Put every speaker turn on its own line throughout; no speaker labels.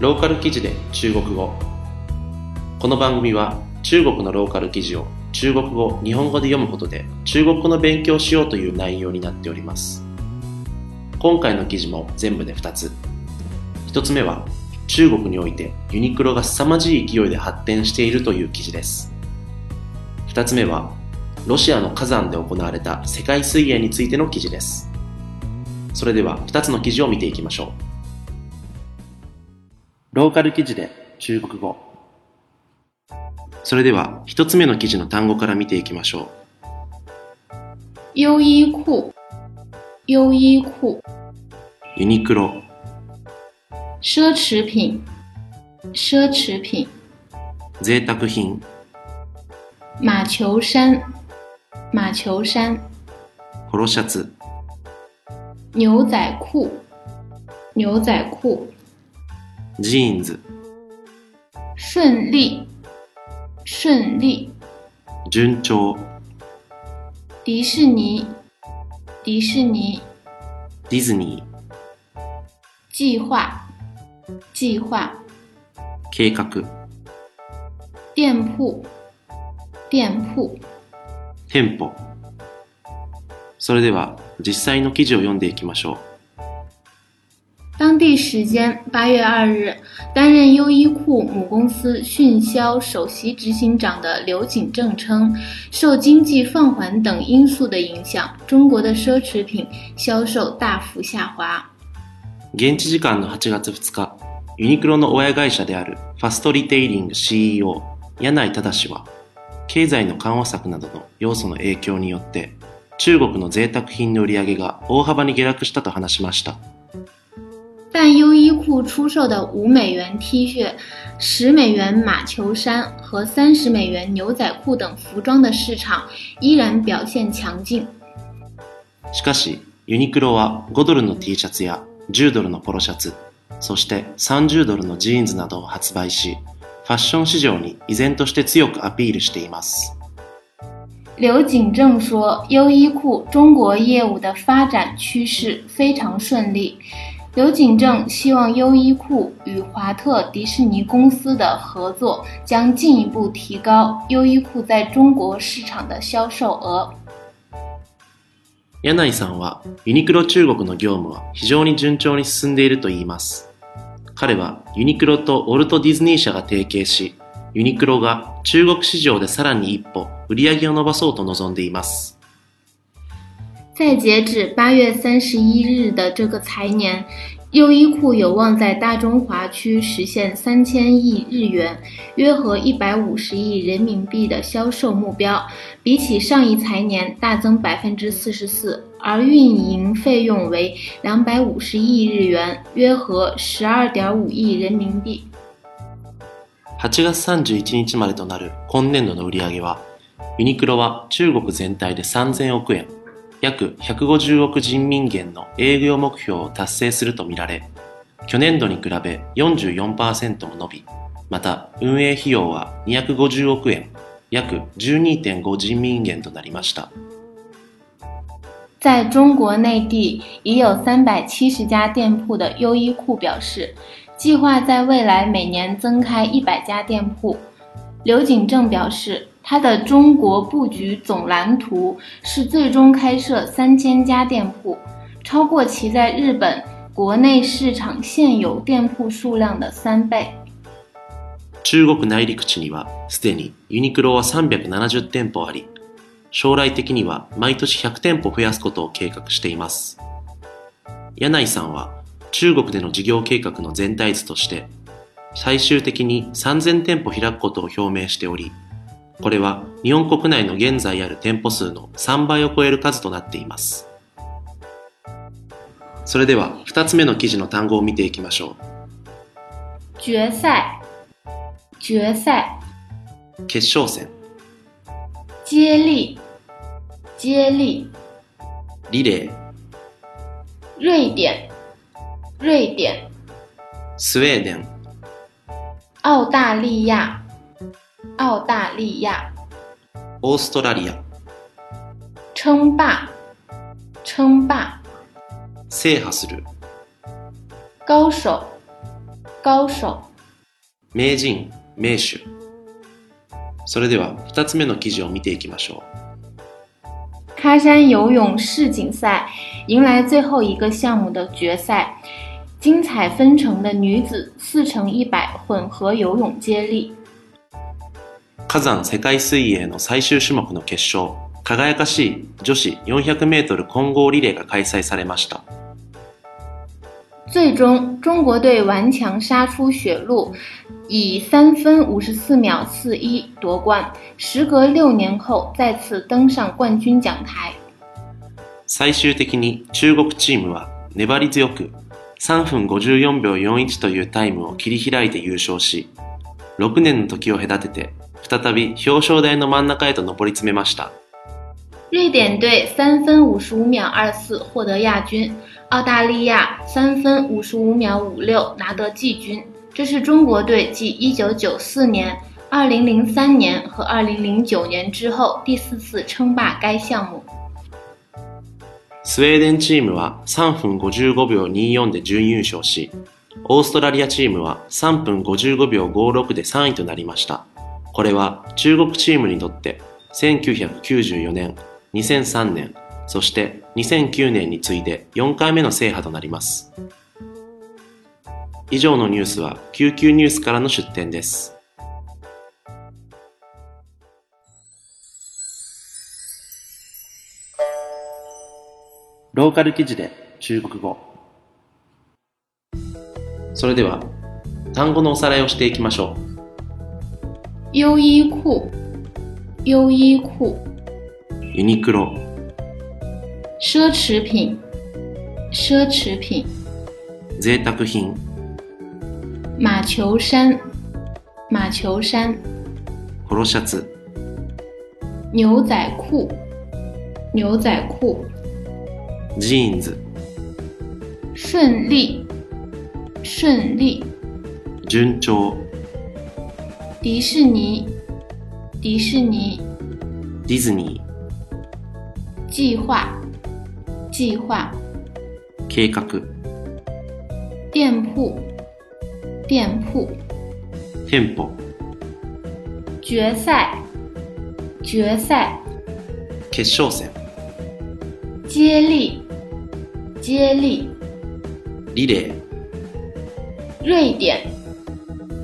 ローカル記事で中国語。この番組は中国のローカル記事を中国語日本語で読むことで中国語の勉強をしようという内容になっております。今回の記事も全部で2つ。1つ目は中国においてユニクロが凄まじい勢いで発展しているという記事です。2つ目はロシアの火山で行われた世界水泳についての記事です。それでは2つの記事を見ていきましょう。ローカル記事で中国語。それでは1つ目の記事の単語から見ていきましょう。
优衣库，优衣库，
ユニクロ。
奢侈品，奢侈品，
贅沢品。
马球衫，马球衫，
ポロシャツ。
牛仔裤，牛仔裤，
ジーンズ
顺利，顺利，
順調。
迪士尼，迪士尼，
ディズニ
计划，计划，
ー計画。
店铺，店铺，
店舗。それでは実際の記事を読んでいきましょう
当地时间八月二日，担任优衣库母公司迅销首席执行长的刘景正称，受经济放缓等因素的影响，中国的奢侈品销售大幅下滑。
現地時間の8月2日、ユニクロの親会社であるファストリテイリング CEO 柳井正は、経済の緩和策などの要素の影響によって、中国の贅沢品の売り上げが大幅に下落したと話しました。
但优衣库出售的五美元 T 恤、十美元马球衫和三十美元牛仔裤等服装的市场依然表现强劲。
しかし、ユニクロは5ドルの T シャツや10ドルのポロシャツ、そして30ドルのジーンズなどを発売し、ファッション市場に依然として強くアピールしています。
刘景正说，优衣库中国业务的发展趋势非常顺利。 刘景正希望优衣库与华特迪士尼公司的合作将进一步提高优衣库在中国市场的销售额。
柳井さんはユニクロ中国の業務は非常に順調に進んでいると言います。彼はユニクロとウォルト・ディズニー社が提携し、ユニクロが中国市場でさらに一歩売り上げを伸ばそうと望んでいます。
在截止八月三十一日的这个财年，优衣库有望在大中华区实现三千亿日元（约合一百五十亿人民币）的销售目标，比起上一财年大增百分之四十四，而运营费用为两百五十亿日元（约合十二点五亿人民币）。
8月31日までとなる今年度の売上は、ユニクロは中国全体で3000億円、 約150億人民元の営業目標を達成するとみられ、去年度に比べ44%も伸び、また運営費用は250億円、約12.5人民元となりました。
在中国内地已有三百七十家店铺的优衣库表示，计划在未来每年增开一百家店铺。刘景正表示，他的中国布局总蓝图是最终开设三千家店铺，超过其在日本国内市场现有店铺数量的三倍。
中国内陸地にはすでにユニクロは370店舗あり、将来的には毎年100店舗増やすことを計画しています。柳井さんは中国での事業計画の全体図として、最終的に3000店舗開くことを表明しており、これは日本国内の現在ある店舗数の3倍を超える数となっています。それでは2つ目の記事の単語を見ていきましょ
决赛，决赛，
う。決勝戦、
接力，接力，
リレー、
瑞典，瑞典，
スウェーデン、
澳大利亚，澳大利亚，
オーストラリア、
称霸，称霸，
制覇する、
高手， 高手。
名人、名手。それでは2つ目の記事を見ていきましょ
う。喀山游泳世锦赛迎来最后一个项目的决赛，精彩纷呈的女子四乘一百混合游泳接力。
火山世界水泳の最終種目の決勝、輝かしい女子400メートル混合リレーが開催されました。
最终，中国队顽强杀出血路，以三分五十四秒四一夺冠。时隔六年后，再次登上冠军讲台。
最終的に中国チームは粘り強く3分54秒41というタイムを切り開いて優勝し、6年の時を隔てて再び表彰台の真ん中へと上り詰めました。
瑞典队三分五十五秒二四获得亚军。澳大利亚三分五十五秒五六拿得季军，这是中国队继一九九四年、二零零三年和二零零九年之后第四次称霸该项目。
スウェーデンチームは3分55秒24で準優勝し、オーストラリアチームは3分55秒56で3位となりました。これは中国チームにとって1994年、2003年、そして2009年に次いで4回目の制覇となります。以上のニュースは救急ニュースからの出展です。ローカル記事で中国語。それでは単語のおさらいをしていきましょう。
優衣库、優衣库。
ユニクロ。
奢侈品，奢侈品。
贅沢品。
马球衫，马球衫。
ポロシャツ。
牛仔裤，牛仔裤。
ジーンズ。
顺利，顺利。
順調。
迪士尼，迪士尼。
ディズニ
ー。计划。计划、
計画、
店铺、店铺、
店舗、
決賽、決賽、
決勝戦、
接力、接力、
リレ
ー、瑞典、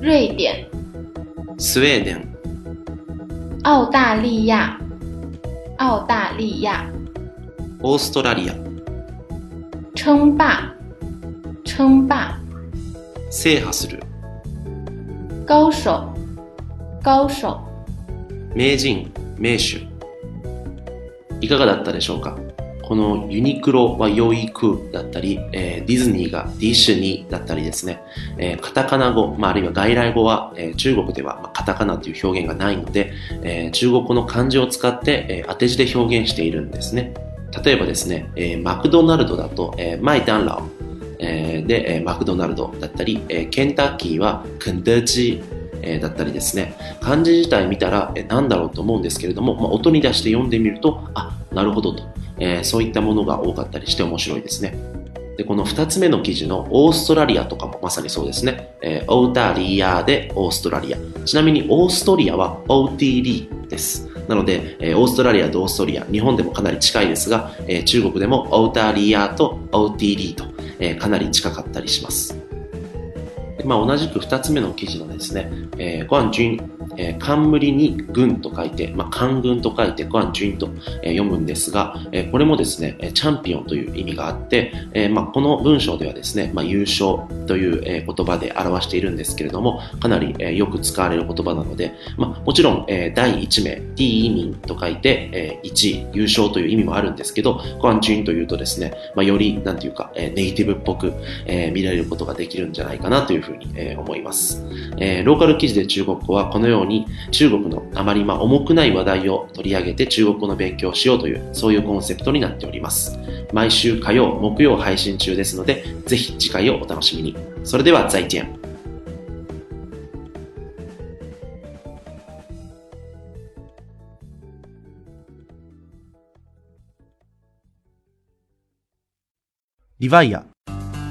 瑞典、
スウェーデン、
澳大利亚、澳大利亚、
オーストラリア、
称霸，称霸，
制覇する。
高手，高手。
名人、名手。いかがだったでしょうか？このユニクロはヨイクだったり、えー、ディズニーがディッシュニーだったりですね、えー、カタカナ語、まあ、あるいは外来語は、えー、中国では、まあ、カタカナという表現がないので、え中国語の漢字を使って、え当て字で表現しているんですね。例えばですね、え、マクドナルドだと、え、マイダンラオ、え、で、え、マクドナルドだったり、え、ケンタッキーはクンデチえだったりですね、漢字自体見たら、えー、何だろうと思うんですけれども、まあ、音に出して読んでみると、あ、なるほどと、えー、そういったものが多かったりして面白いですね。で、この二つ目の記事のオーストラリアとかもまさにそうですね。えー、オータリアでオーストラリア。ちなみにオーストリアは OTD です。なので、えー、オーストラリアとオーストリア、日本でもかなり近いですが、えー、中国でもオータリアと OTD と、えー、かなり近かったりします。まあ、同じく2つ目の記事のですね、えー、ンジュン、えー、冠に軍と書いて、まあ、官軍と書いてグアンジュンと、えー、読むんですが、えー、これもですね、チャンピオンという意味があって、えーまあ、この文章ではですね、まあ、優勝という、えー、言葉で表しているんですけれども、かなり、えー、よく使われる言葉なので、まあ、もちろん、えー、第1名、第2民と書いて、えー、1位、優勝という意味もあるんですけど、グアンジュンというとですね、まあ、より、なんていうか、えー、ネイティブっぽく、えー、見られることができるんじゃないかなというふうに、えー、思います。えー、ローカル記事で中国語はこのように中国のあまりまあ重くない話題を取り上げて中国語の勉強をしようという、そういうコンセプトになっております。毎週火曜、木曜配信中ですので、ぜひ次回をお楽しみに。それでは、再见。
リヴァイア